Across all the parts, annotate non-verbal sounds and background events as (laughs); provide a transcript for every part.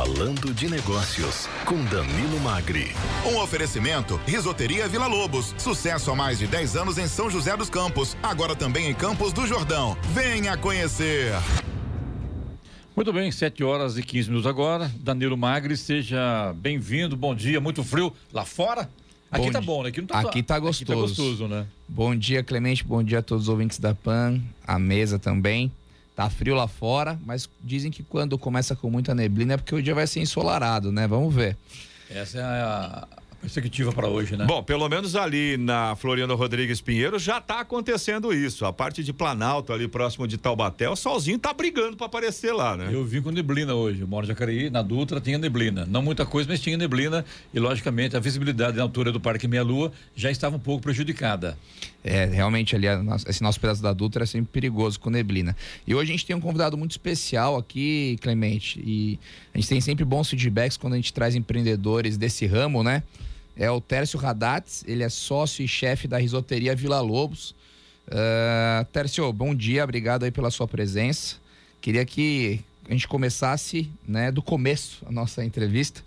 Falando de Negócios, com Danilo Magri. Um oferecimento: Risoteria Vila Lobos. Sucesso há mais de 10 anos em São José dos Campos. Agora também em Campos do Jordão. Venha conhecer. Muito bem, 7 horas e 15 minutos agora. Danilo Magri, seja bem-vindo. Bom dia, muito frio lá fora? Aqui bom tá bom, né? Aqui, não tá, aqui tá gostoso. Aqui tá gostoso, né? Bom dia, Clemente. Bom dia a todos os ouvintes da PAN, a mesa também. Tá frio lá fora, mas dizem que quando começa com muita neblina é porque o dia vai ser ensolarado, né? Vamos ver. Essa é a, perspectiva para hoje, né? Bom, pelo menos ali na Floriano Rodrigues Pinheiro já está acontecendo isso. A parte de Planalto, ali próximo de Taubaté, o solzinho tá brigando para aparecer lá, né? Eu vim com neblina hoje. Eu moro em Jacareí, na Dutra tinha neblina. Não muita coisa, mas tinha neblina. E, logicamente, a visibilidade na altura do Parque Meia Lua já estava um pouco prejudicada. É, realmente ali, esse nosso pedaço da Dutra é sempre perigoso com neblina. E hoje a gente tem um convidado muito especial aqui, Clemente. E a gente tem sempre bons feedbacks quando a gente traz empreendedores desse ramo, né? É o Tércio Radatz, ele é sócio e chefe da risoteria Vila Lobos. Uh, Tércio, bom dia, obrigado aí pela sua presença. Queria que a gente começasse né, do começo a nossa entrevista.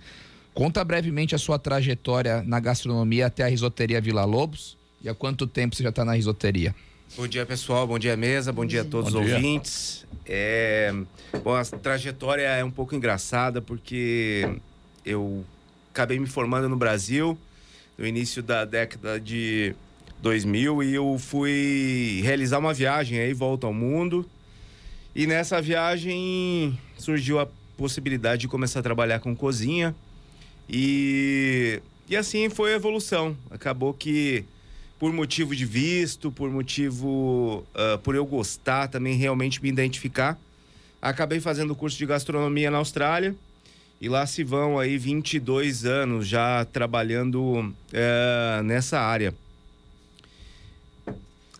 Conta brevemente a sua trajetória na gastronomia até a risoteria Vila Lobos e há quanto tempo você já está na risoteria. Bom dia, pessoal. Bom dia, mesa. Bom dia a todos os ouvintes. É... Bom, a trajetória é um pouco engraçada porque eu acabei me formando no Brasil no início da década de 2000 e eu fui realizar uma viagem aí volta ao mundo. E nessa viagem surgiu a possibilidade de começar a trabalhar com cozinha. E, e assim foi a evolução. Acabou que por motivo de visto, por motivo uh, por eu gostar também realmente me identificar, acabei fazendo o curso de gastronomia na Austrália e lá se vão aí 22 anos já trabalhando é, nessa área.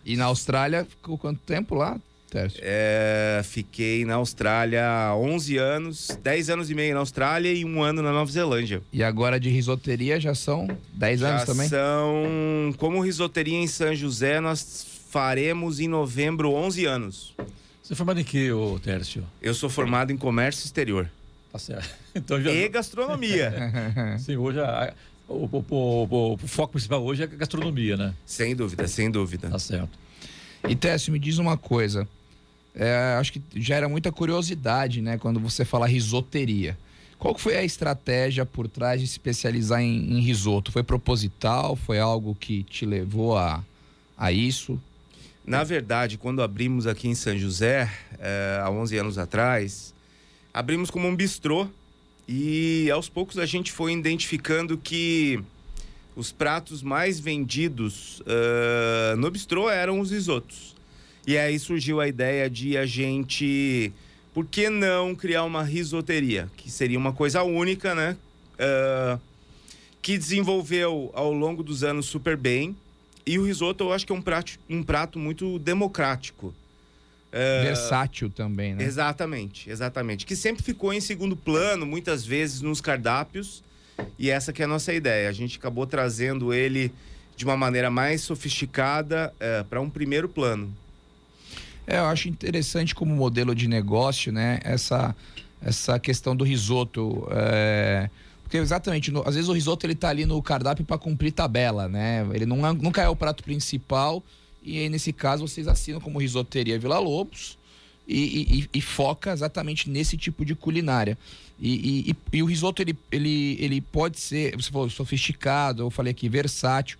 E na Austrália, ficou quanto tempo lá, Tércio? É, fiquei na Austrália 11 anos, 10 anos e meio na Austrália e um ano na Nova Zelândia. E agora de risoteria já são 10 já anos também? são, como risoteria em São José, nós faremos em novembro 11 anos. Você é formado em que, ô Tércio? Eu sou formado em comércio exterior. Tá certo. (laughs) Então, já... E gastronomia. (laughs) Sim, hoje a, o, o, o, o, foco principal hoje é a gastronomia, né? Sem dúvida, sem dúvida. Tá certo. E Técio, me diz uma coisa. É, acho que gera muita curiosidade, né? Quando você fala risoteria. Qual foi a estratégia por trás de se especializar em, em risoto? Foi proposital? Foi algo que te levou a, a isso? Na verdade, quando abrimos aqui em São José, é, há 11 anos atrás, abrimos como um bistrô e aos poucos a gente foi identificando que os pratos mais vendidos uh, no bistrô eram os risotos. E aí surgiu a ideia de a gente, por que não criar uma risoteria? Que seria uma coisa única, né? Uh, que desenvolveu ao longo dos anos super bem. E o risoto eu acho que é um prato, um prato muito democrático. É, Versátil também, né? Exatamente, exatamente. Que sempre ficou em segundo plano, muitas vezes nos cardápios. E essa que é a nossa ideia. A gente acabou trazendo ele de uma maneira mais sofisticada é, para um primeiro plano. É, eu acho interessante como modelo de negócio, né? Essa, essa questão do risoto. É... Porque exatamente, no, às vezes o risoto ele tá ali no cardápio para cumprir tabela, né? Ele não, é, nunca é o prato principal e aí, nesse caso, vocês assinam como Risoteria Vila Lobos e, e, e foca exatamente nesse tipo de culinária. E, e, o risoto, ele, ele, ele pode ser, você falou, sofisticado, eu falei aqui, versátil.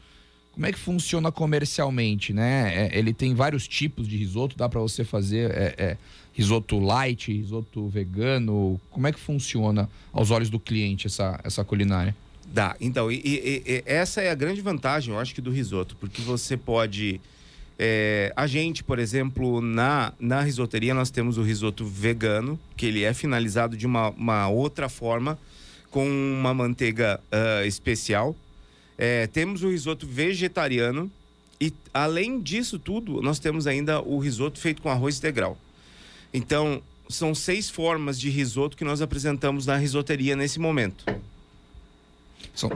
Como é que funciona comercialmente, né? É, ele tem vários tipos de risoto, dá para você fazer é, é, risoto light, risoto vegano. Como é que funciona aos olhos do cliente essa, essa culinária? Dá. Então, e, e, e, essa é a grande vantagem, eu acho que do risoto, porque você pode é, a gente, por exemplo, na, na risoteria, nós temos o risoto vegano, que ele é finalizado de uma, uma outra forma, com uma manteiga uh, especial. É, temos o risoto vegetariano. E além disso tudo, nós temos ainda o risoto feito com arroz integral. Então, são seis formas de risoto que nós apresentamos na risoteria nesse momento. São,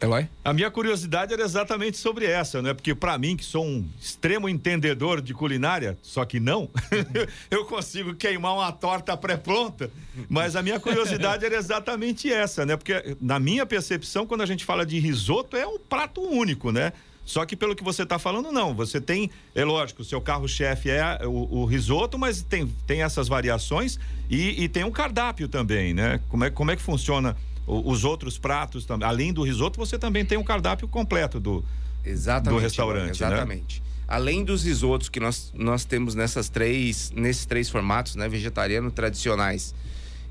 Eloy? A minha curiosidade era exatamente sobre essa, né? Porque para mim, que sou um extremo entendedor de culinária, só que não, (laughs) eu consigo queimar uma torta pré-pronta. Mas a minha curiosidade era exatamente essa, né? Porque na minha percepção, quando a gente fala de risoto, é um prato único, né? Só que pelo que você está falando, não. Você tem, é lógico, o seu carro-chefe é o, o, risoto, mas tem, tem essas variações e, e tem um cardápio também, né? Como é, como é que funciona os outros pratos também? Além do risoto, você também tem um cardápio completo do, exatamente, do restaurante, né? Exatamente. Né? Além dos risotos que nós, nós temos nessas três, nesses três formatos, né? Vegetariano, tradicionais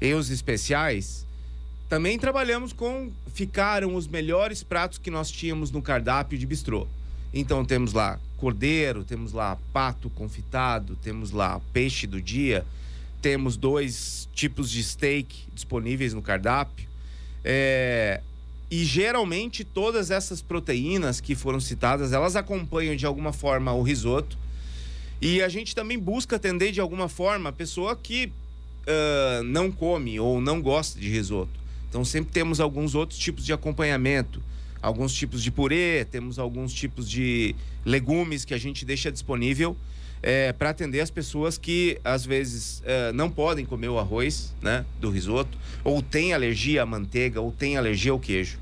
e os especiais, também trabalhamos com ficaram os melhores pratos que nós tínhamos no cardápio de bistrô. Então temos lá cordeiro, temos lá pato confitado, temos lá peixe do dia, temos dois tipos de steak disponíveis no cardápio. É, e geralmente todas essas proteínas que foram citadas, elas acompanham de alguma forma o risoto. E a gente também busca atender de alguma forma a pessoa que uh, não come ou não gosta de risoto. Então sempre temos alguns outros tipos de acompanhamento, alguns tipos de purê, temos alguns tipos de legumes que a gente deixa disponível é, para atender as pessoas que às vezes é, não podem comer o arroz, né, do risoto, ou têm alergia à manteiga, ou têm alergia ao queijo.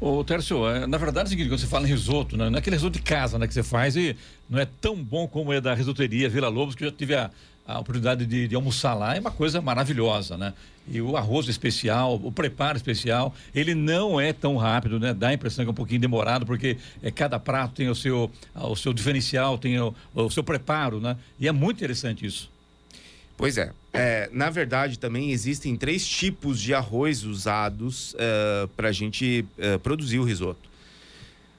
Ô, Tércio, é, na verdade é o seguinte, quando você fala em risoto, né, não é aquele risoto de casa né, que você faz e não é tão bom como é da risoteria Vila Lobos, que eu já tive a, a oportunidade de, de, almoçar lá é uma coisa maravilhosa, né? E o arroz especial, o preparo especial, ele não é tão rápido, né? Dá a impressão que é um pouquinho demorado, porque é, cada prato tem o seu, o seu diferencial, tem o, o seu preparo, né? E é muito interessante isso. Pois é. é. Na verdade, também existem três tipos de arroz usados uh, é, para a gente uh, produzir o risoto.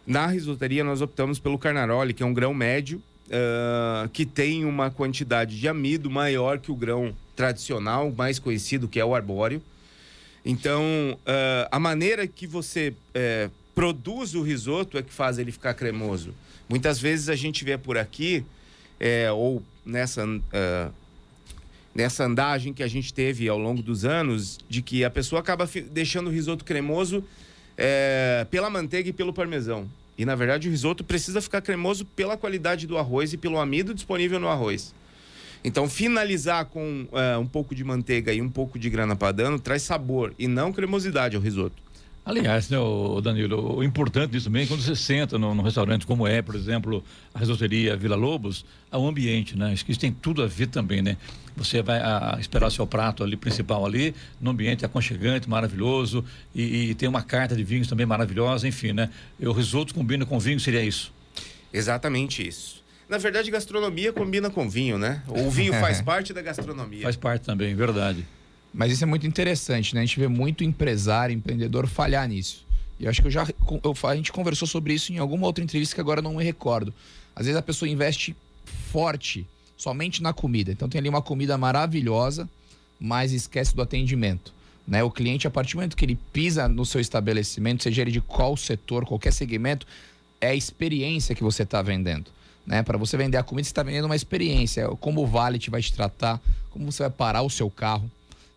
Na risoteria, nós optamos pelo carnaroli, que é um grão médio, uh, que tem uma quantidade de amido maior que o grão tradicional, mais conhecido, que é o arbóreo. Então, uh, a maneira que você uh, produz o risoto é que faz ele ficar cremoso. Muitas vezes a gente vê por aqui, é, ou nessa, uh, nessa andagem que a gente teve ao longo dos anos, de que a pessoa acaba deixando o risoto cremoso é, pela manteiga e pelo parmesão. E na verdade o risoto precisa ficar cremoso pela qualidade do arroz e pelo amido disponível no arroz. Então, finalizar com uh, um pouco de manteiga e um pouco de grana padano traz sabor e não cremosidade ao risoto. Aliás, né, o Danilo, o importante disso também, quando você senta num, num, restaurante como é, por exemplo, a risoteria Vila Lobos, é o ambiente, né? Isso tem tudo a ver também, né? Você vai a, esperar seu prato ali principal ali, no ambiente aconchegante, maravilhoso, e, e, tem uma carta de vinhos também maravilhosa, enfim, né? O risoto combina com vinho, seria isso? Exatamente isso. Na verdade, gastronomia combina com vinho, né? O vinho faz (laughs) parte da gastronomia. Faz parte também, verdade. Mas isso é muito interessante, né? A gente vê muito empresário, empreendedor falhar nisso. E acho que eu já eu, a gente conversou sobre isso em alguma outra entrevista que agora não me recordo. Às vezes a pessoa investe forte somente na comida. Então tem ali uma comida maravilhosa, mas esquece do atendimento. Né? O cliente, a partir do momento que ele pisa no seu estabelecimento, seja ele de qual setor, qualquer segmento, é a experiência que você está vendendo. Né? Para você vender a comida, você está vendendo uma experiência. Como o Valet vai te tratar, como você vai parar o seu carro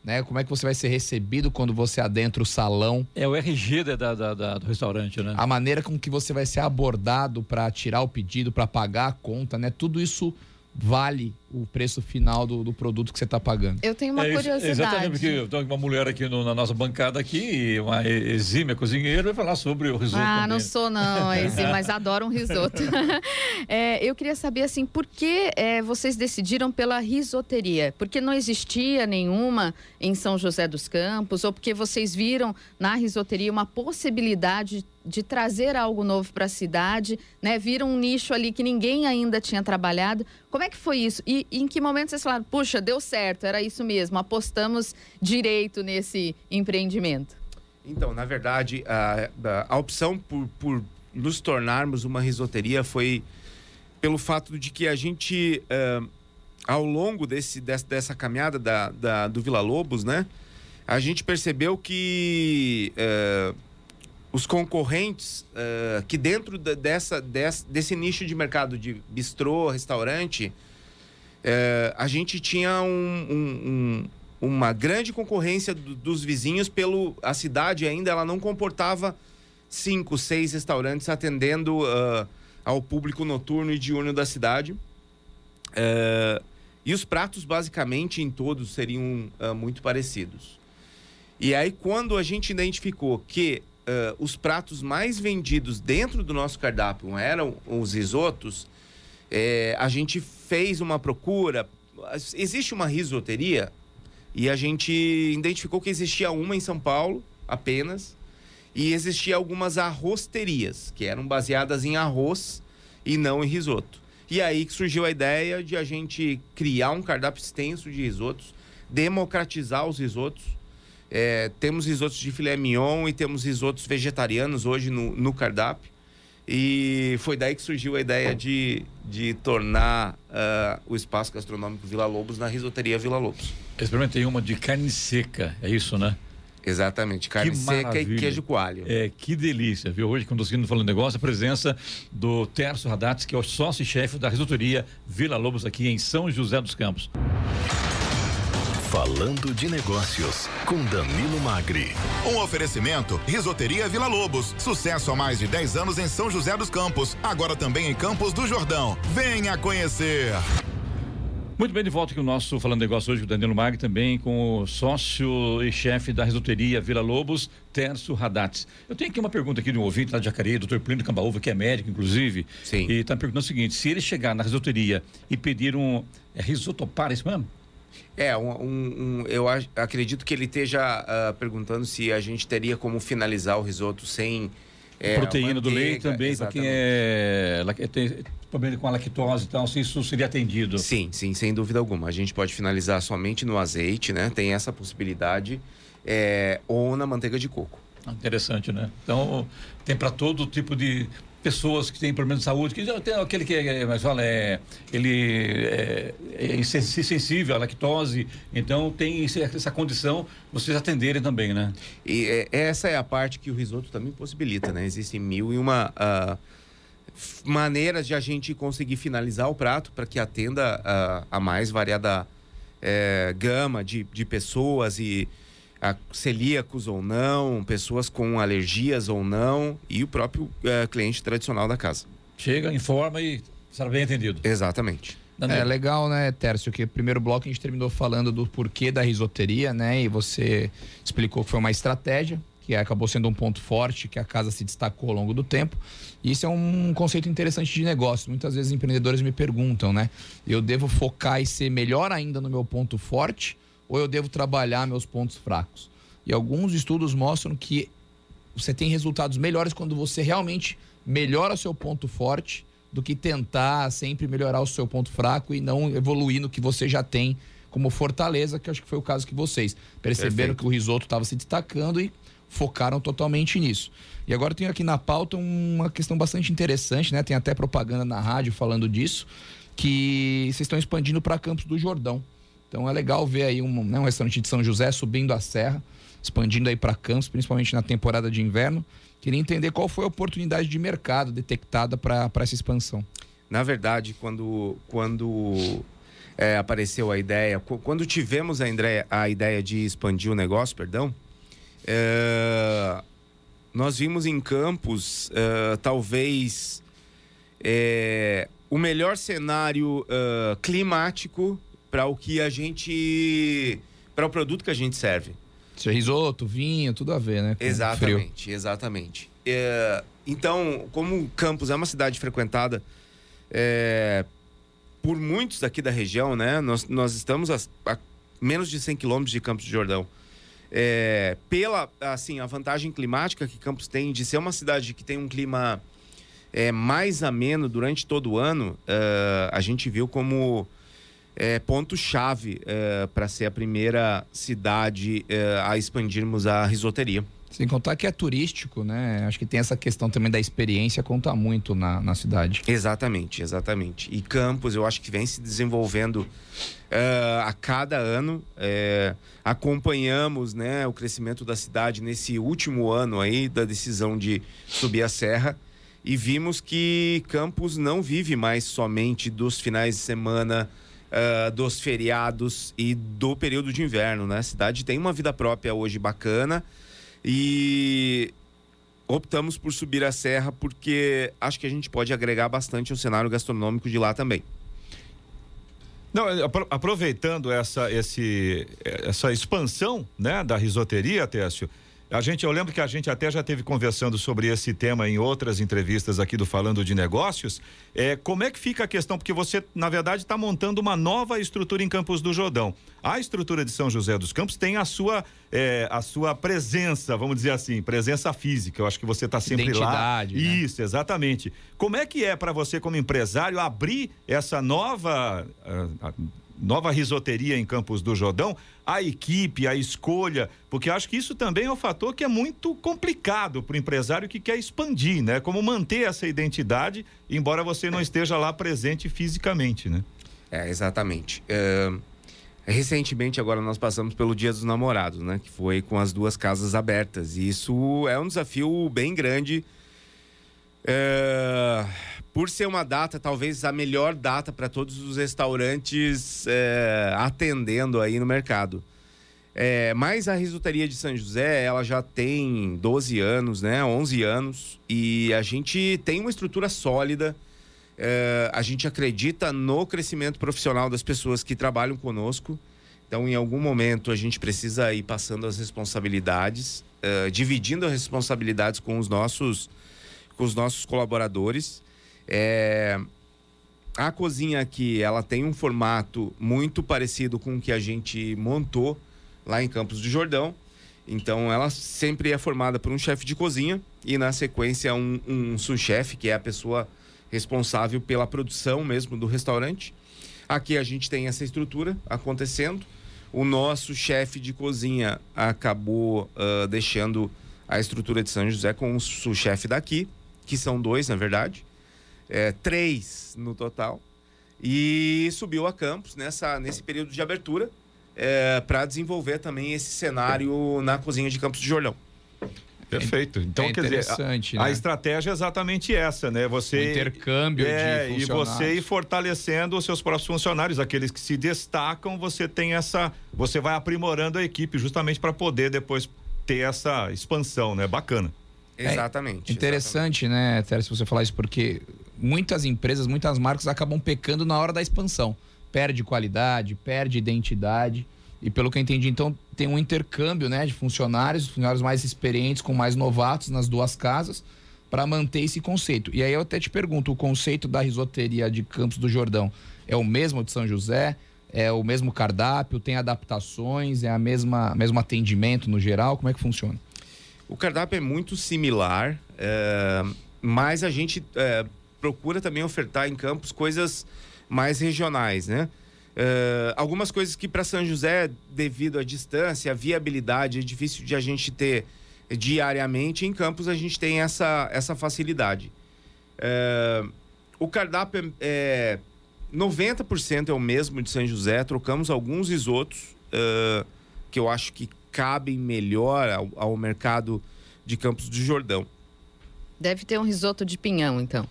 né? Como é que você vai ser recebido quando você adentra o salão? É o RG da, da, da, do restaurante, né? A maneira com que você vai ser abordado para tirar o pedido, para pagar a conta, né? Tudo isso vale o preço final do, do produto que você está pagando. Eu tenho uma é, curiosidade. Exatamente, porque eu tenho uma mulher aqui no, na nossa bancada aqui, uma exímia cozinheira, vai falar sobre o risoto. Ah, também. não sou não, (laughs) exímia, mas adoro um risoto. (laughs) é, eu queria saber assim, por que é, vocês decidiram pela risoteria? Porque não existia nenhuma em São José dos Campos, ou porque vocês viram na risoteria uma possibilidade de trazer algo novo para a cidade, né? Viram um nicho ali que ninguém ainda tinha trabalhado. Como é que foi isso? E, em que momento vocês falaram, puxa, deu certo, era isso mesmo, apostamos direito nesse empreendimento? Então, na verdade, a, a, opção por, por nos tornarmos uma risoteria foi pelo fato de que a gente, uh, ao longo desse, dessa, dessa caminhada da, da, do Vila Lobos, né? A gente percebeu que uh, os concorrentes uh, que dentro dessa, desse nicho de mercado de bistrô, restaurante, uh, a gente tinha um, um, um, uma grande concorrência do, dos vizinhos pelo a cidade ainda ela não comportava cinco, seis restaurantes atendendo uh, ao público noturno e diurno da cidade. Uh, e os pratos, basicamente, em todos seriam uh, muito parecidos. E aí, quando a gente identificou que os pratos mais vendidos dentro do nosso cardápio eram os risotos, eh, a gente fez uma procura. Existe uma risoteria e a gente identificou que existia uma em São Paulo apenas e existia algumas arrosterias, que eram baseadas em arroz e não em risoto. E aí que surgiu a ideia de a gente criar um cardápio extenso de risotos, democratizar os risotos. É, temos risotos de filé mignon e temos risotos vegetarianos hoje no, no cardápio. E foi daí que surgiu a ideia de, de tornar uh, o espaço gastronômico Vila Lobos na risoteria Vila Lobos. Experimentei uma de carne seca, é isso, né? Exatamente, carne que seca maravilha. e queijo coalho. É, que delícia, viu? Hoje, conduzindo falando negócio, a presença do Terço Radats, que é o sócio-chefe da risoteria Vila Lobos aqui em São José dos Campos. Falando de Negócios, com Danilo Magri. Um oferecimento: Risoteria Vila Lobos. Sucesso há mais de 10 anos em São José dos Campos. Agora também em Campos do Jordão. Venha conhecer. Muito bem, de volta aqui o nosso Falando Negócio hoje com o Danilo Mag, também com o sócio e chefe da risoteria Vila Lobos, Terço Radats. Eu tenho aqui uma pergunta aqui de um ouvinte lá de Jacareí, doutor Plínio Cambaúva, que é médico, inclusive. Sim. E está perguntando o seguinte, se ele chegar na risoteria e pedir um é, risoto par, é isso mesmo? É, um, um, um, eu acredito que ele esteja uh, perguntando se a gente teria como finalizar o risoto sem... É, proteína manteiga, do leite também, para quem é, tem, problema com a lactose e tal, se isso seria atendido. Sim, sim, sem dúvida alguma. A gente pode finalizar somente no azeite, né? Tem essa possibilidade, é, ou na manteiga de coco. Ah, interessante, né? Então, tem para todo tipo de pessoas que têm problemas de saúde, que tem aquele que é, mas fala, é, ele é, é sensível à lactose, então tem essa condição vocês atenderem também, né? E é, essa é a parte que o risoto também possibilita, né? Existem mil e uma uh, maneiras de a gente conseguir finalizar o prato para que atenda a, a mais variada é, gama de, de pessoas e celíacos ou não, pessoas com alergias ou não e o próprio é, cliente tradicional da casa. Chega, informa e será bem atendido. Exatamente. É legal, né, Tércio, que primeiro bloco a gente terminou falando do porquê da risoteria, né? E você explicou que foi uma estratégia que acabou sendo um ponto forte, que a casa se destacou ao longo do tempo. E isso é um conceito interessante de negócio. Muitas vezes empreendedores me perguntam, né? Eu devo focar e ser melhor ainda no meu ponto forte ou eu devo trabalhar meus pontos fracos? E alguns estudos mostram que você tem resultados melhores quando você realmente melhora seu ponto forte do que tentar sempre melhorar o seu ponto fraco e não evoluir no que você já tem como fortaleza, que acho que foi o caso que vocês perceberam Perfeito. que o risoto estava se destacando e focaram totalmente nisso. E agora tem aqui na pauta uma questão bastante interessante, né? Tem até propaganda na rádio falando disso, que vocês estão expandindo para Campos do Jordão. Então é legal ver aí um, né, um restaurante de São José subindo a serra, expandindo aí para Campos, principalmente na temporada de inverno. Queria entender qual foi a oportunidade de mercado detectada para essa expansão. Na verdade, quando, quando é, apareceu a ideia, quando tivemos a, Andrea, a ideia de expandir o negócio, perdão, é, nós vimos em Campos, é, talvez, é, o melhor cenário é, climático para o que a gente. para o produto que a gente serve. É risoto, vinho, tudo a ver, né? exatamente, frio. exatamente. É, então, como Campos é uma cidade frequentada é, por muitos daqui da região, né? Nós, nós estamos a, a menos de 100 quilômetros de Campos de Jordão é, pela assim a vantagem climática que Campos tem de ser uma cidade que tem um clima é, mais ameno durante todo o ano, uh, a gente viu como é, ponto-chave uh, para ser a primeira cidade uh, a expandirmos a risoteria. Sem contar que é turístico, né? Acho que tem essa questão também da experiência, conta muito na, na cidade. Exatamente, exatamente. E Campos, eu acho que vem se desenvolvendo uh, a cada ano. Uh, acompanhamos né, o crescimento da cidade nesse último ano aí da decisão de subir a serra e vimos que Campos não vive mais somente dos finais de semana, uh, dos feriados e do período de inverno, né? A cidade tem uma vida própria hoje bacana e optamos por subir a serra porque acho que a gente pode agregar bastante ao cenário gastronômico de lá também. Não, aproveitando essa, esse, essa expansão né, da risoteria, Técio, a gente, eu lembro que a gente até já teve conversando sobre esse tema em outras entrevistas aqui do Falando de Negócios. É, como é que fica a questão? Porque você, na verdade, está montando uma nova estrutura em Campos do Jordão. A estrutura de São José dos Campos tem a sua, é, a sua presença, vamos dizer assim, presença física. Eu acho que você está sempre Identidade, lá. Né? Isso, exatamente. Como é que é para você, como empresário, abrir essa nova. Uh, nova risoteria em Campos do Jordão, a equipe, a escolha, porque acho que isso também é um fator que é muito complicado para o empresário que quer expandir, né? Como manter essa identidade, embora você não esteja lá presente fisicamente, né? É, exatamente. É, recentemente, agora nós passamos pelo Dia dos Namorados, né? Que foi com as duas casas abertas. E isso é um desafio bem grande. É por ser uma data, talvez a melhor data para todos os restaurantes é, atendendo aí no mercado. É, mas a risoteria de São José, ela já tem 12 anos, né? 11 anos. E a gente tem uma estrutura sólida. É, a gente acredita no crescimento profissional das pessoas que trabalham conosco. Então, em algum momento, a gente precisa ir passando as responsabilidades, é, dividindo as responsabilidades com os nossos, com os nossos colaboradores. É... A cozinha aqui, ela tem um formato muito parecido com o que a gente montou lá em Campos do Jordão. Então, ela sempre é formada por um chefe de cozinha e, na sequência, um, um sous-chefe, que é a pessoa responsável pela produção mesmo do restaurante. Aqui a gente tem essa estrutura acontecendo. O nosso chefe de cozinha acabou uh, deixando a estrutura de São José com o sous-chefe daqui, que são dois, na verdade é, três no total. E subiu a Campos nessa, nesse período de abertura é, para desenvolver também esse cenário na cozinha de Campos de Jordão. Perfeito. Então, é quer dizer, a, né? a, estratégia é exatamente essa, né? Você. O intercâmbio é, de E você ir fortalecendo os seus próprios funcionários, aqueles que se destacam, você tem essa. Você vai aprimorando a equipe justamente para poder depois ter essa expansão, né? Bacana. Exatamente. É interessante, exatamente. né, Teres, você falar isso, porque muitas empresas, muitas marcas acabam pecando na hora da expansão. Perde qualidade, perde identidade. E pelo que eu entendi, então tem um intercâmbio né, de funcionários, funcionários mais experientes com mais novatos nas duas casas, para manter esse conceito. E aí eu até te pergunto: o conceito da risoteria de Campos do Jordão é o mesmo de São José? É o mesmo cardápio? Tem adaptações? É a mesma mesmo atendimento no geral? Como é que funciona? O cardápio é muito similar, é, mas a gente é, procura também ofertar em campos coisas mais regionais, né? Uh, algumas coisas que para São José, devido à distância, à viabilidade, é difícil de a gente ter diariamente. Em Campos a gente tem essa, essa facilidade. Uh, o cardápio é, é 90% é o mesmo de São José. Trocamos alguns risotos uh, que eu acho que cabem melhor ao, ao mercado de Campos do Jordão. Deve ter um risoto de pinhão, então.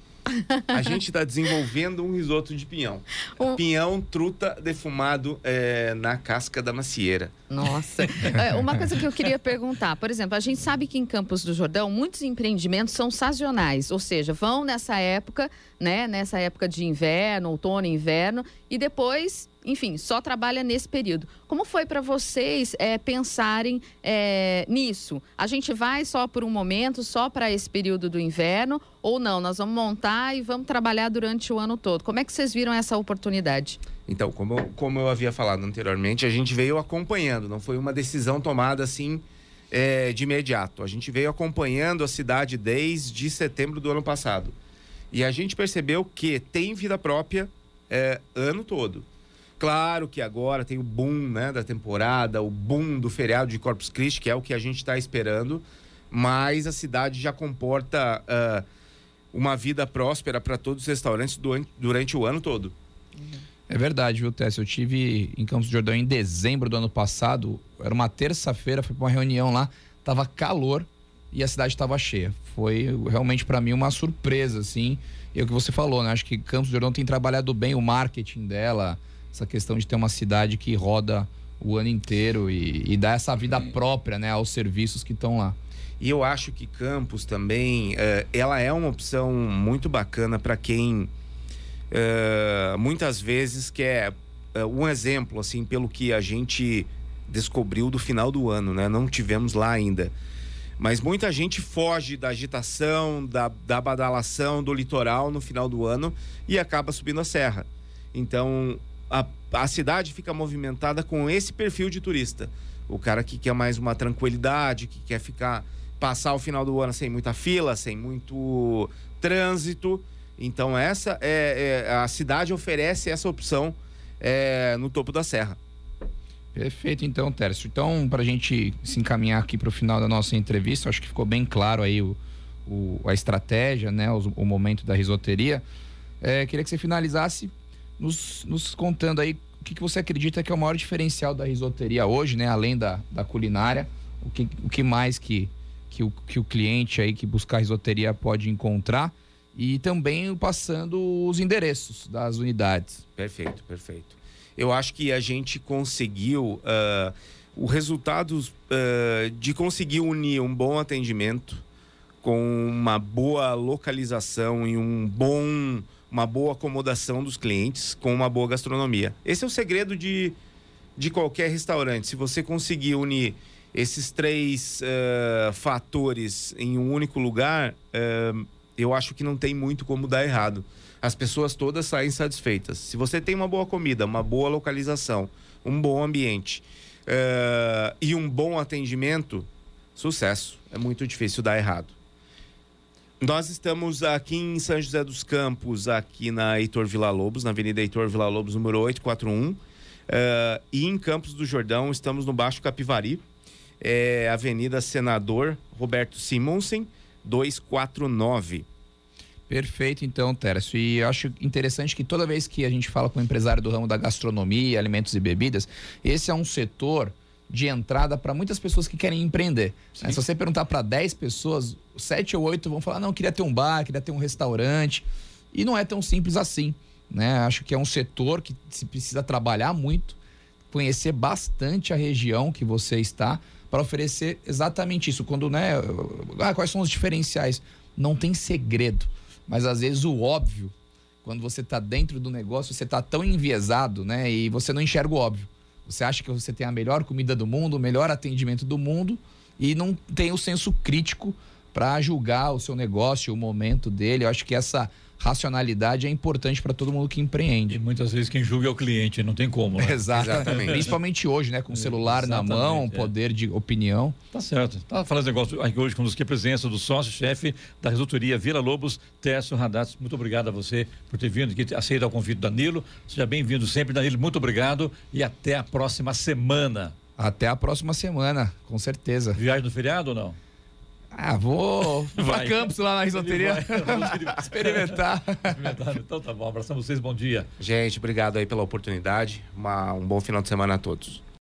A gente está desenvolvendo um risoto de pinhão. Um... Pinhão truta defumado é, na casca da macieira. Nossa. (laughs) É, uma coisa que eu queria perguntar, por exemplo, a gente sabe que em Campos do Jordão muitos empreendimentos são sazonais, ou seja, vão nessa época, né, nessa época de inverno, outono, inverno, e depois enfim, só trabalha nesse período. Como foi para vocês é, pensarem é, nisso? A gente vai só por um momento, só para esse período do inverno, ou não? Nós vamos montar e vamos trabalhar durante o ano todo. Como é que vocês viram essa oportunidade? Então, como eu, como eu havia falado anteriormente, a gente veio acompanhando, não foi uma decisão tomada assim é, de imediato. A gente veio acompanhando a cidade desde setembro do ano passado. E a gente percebeu que tem vida própria é, ano todo. Claro que agora tem o boom né, da temporada, o boom do feriado de Corpus Christi, que é o que a gente está esperando, mas a cidade já comporta uh, uma vida próspera para todos os restaurantes durante, durante o ano todo. É verdade, viu, Tess? Eu tive em Campos do Jordão em dezembro do ano passado, era uma terça-feira, fui para uma reunião lá, tava calor e a cidade estava cheia. Foi realmente para mim uma surpresa, assim. E é o que você falou, né? Acho que Campos do Jordão tem trabalhado bem o marketing dela, essa questão de ter uma cidade que roda o ano inteiro e, e dá essa vida própria né, aos serviços que estão lá. E eu acho que Campos também, uh, ela é uma opção muito bacana para quem uh, muitas vezes quer uh, um exemplo, assim, pelo que a gente descobriu do final do ano, né? Não tivemos lá ainda. Mas muita gente foge da agitação, da, da badalação do litoral no final do ano e acaba subindo a serra. Então, a, a cidade fica movimentada com esse perfil de turista. O cara que quer mais uma tranquilidade, que quer ficar passar o final do ano sem muita fila, sem muito trânsito. Então essa é, é a cidade oferece essa opção é, no topo da serra. Perfeito, então, Tércio. Então, para a gente se encaminhar aqui para o final da nossa entrevista, acho que ficou bem claro aí o, o a estratégia, né, o, o, momento da risoteria. É, queria que você finalizasse nos, nos contando aí o que, que você acredita que é o maior diferencial da risoteria hoje, né, além da, da culinária, o que, o que mais que, que, o, que o cliente aí que buscar risoteria pode encontrar e também passando os endereços das unidades. Perfeito, perfeito eu acho que a gente conseguiu uh, o resultado uh, de conseguir unir um bom atendimento com uma boa localização e um bom, uma boa acomodação dos clientes com uma boa gastronomia. Esse é o segredo de, de qualquer restaurante. Se você conseguir unir esses três uh, fatores em um único lugar, eu acho que não tem muito como dar errado as pessoas todas saem satisfeitas. Se você tem uma boa comida, uma boa localização, um bom ambiente uh, e um bom atendimento, sucesso. É muito difícil dar errado. Nós estamos aqui em São José dos Campos, aqui na Heitor Vila Lobos, na Avenida Heitor Vila Lobos, número 841. Uh, eh, e em Campos do Jordão, estamos no Baixo Capivari, é Avenida Senador Roberto Simonsen, 249. Perfeito, então, Tércio. E eu acho interessante que toda vez que a gente fala com um empresário do ramo da gastronomia, alimentos e bebidas, esse é um setor de entrada para muitas pessoas que querem empreender. Se você perguntar para 10 pessoas, 7 ou 8 vão falar: não, queria ter um bar, queria ter um restaurante. E não é tão simples assim. Né? Acho que é um setor que se precisa trabalhar muito, conhecer bastante a região que você está para oferecer exatamente isso. Quando, né? Ah, quais são os diferenciais? Não tem segredo. Mas às vezes o óbvio, quando você está dentro do negócio, você está tão enviesado, né? E você não enxerga o óbvio. Você acha que você tem a melhor comida do mundo, o melhor atendimento do mundo e não tem o senso crítico para julgar o seu negócio, o momento dele. Eu acho que essa racionalidade é importante para todo mundo que empreende. E muitas vezes quem julga é o cliente, não tem como. Né? (laughs) Exatamente. Principalmente hoje, né? Com o celular Exatamente, na mão, é. poder de opinião. Tá certo. Tá falando negócio aqui hoje com a presença do sócio-chefe da resultoria Vila Lobos, Tércio Radats. Muito obrigado a você por ter vindo aqui, aceitar o convite do Danilo. Seja bem-vindo sempre, Danilo. Muito obrigado e até a próxima semana. Até a próxima semana, com certeza. Viagem no feriado ou não? Ah, vou pra Campos lá na risoteria. (laughs) Experimentar. Experimentar. Então tá bom. Abraço a vocês. Bom dia. Gente, obrigado aí pela oportunidade. Uma, um bom final de semana a todos.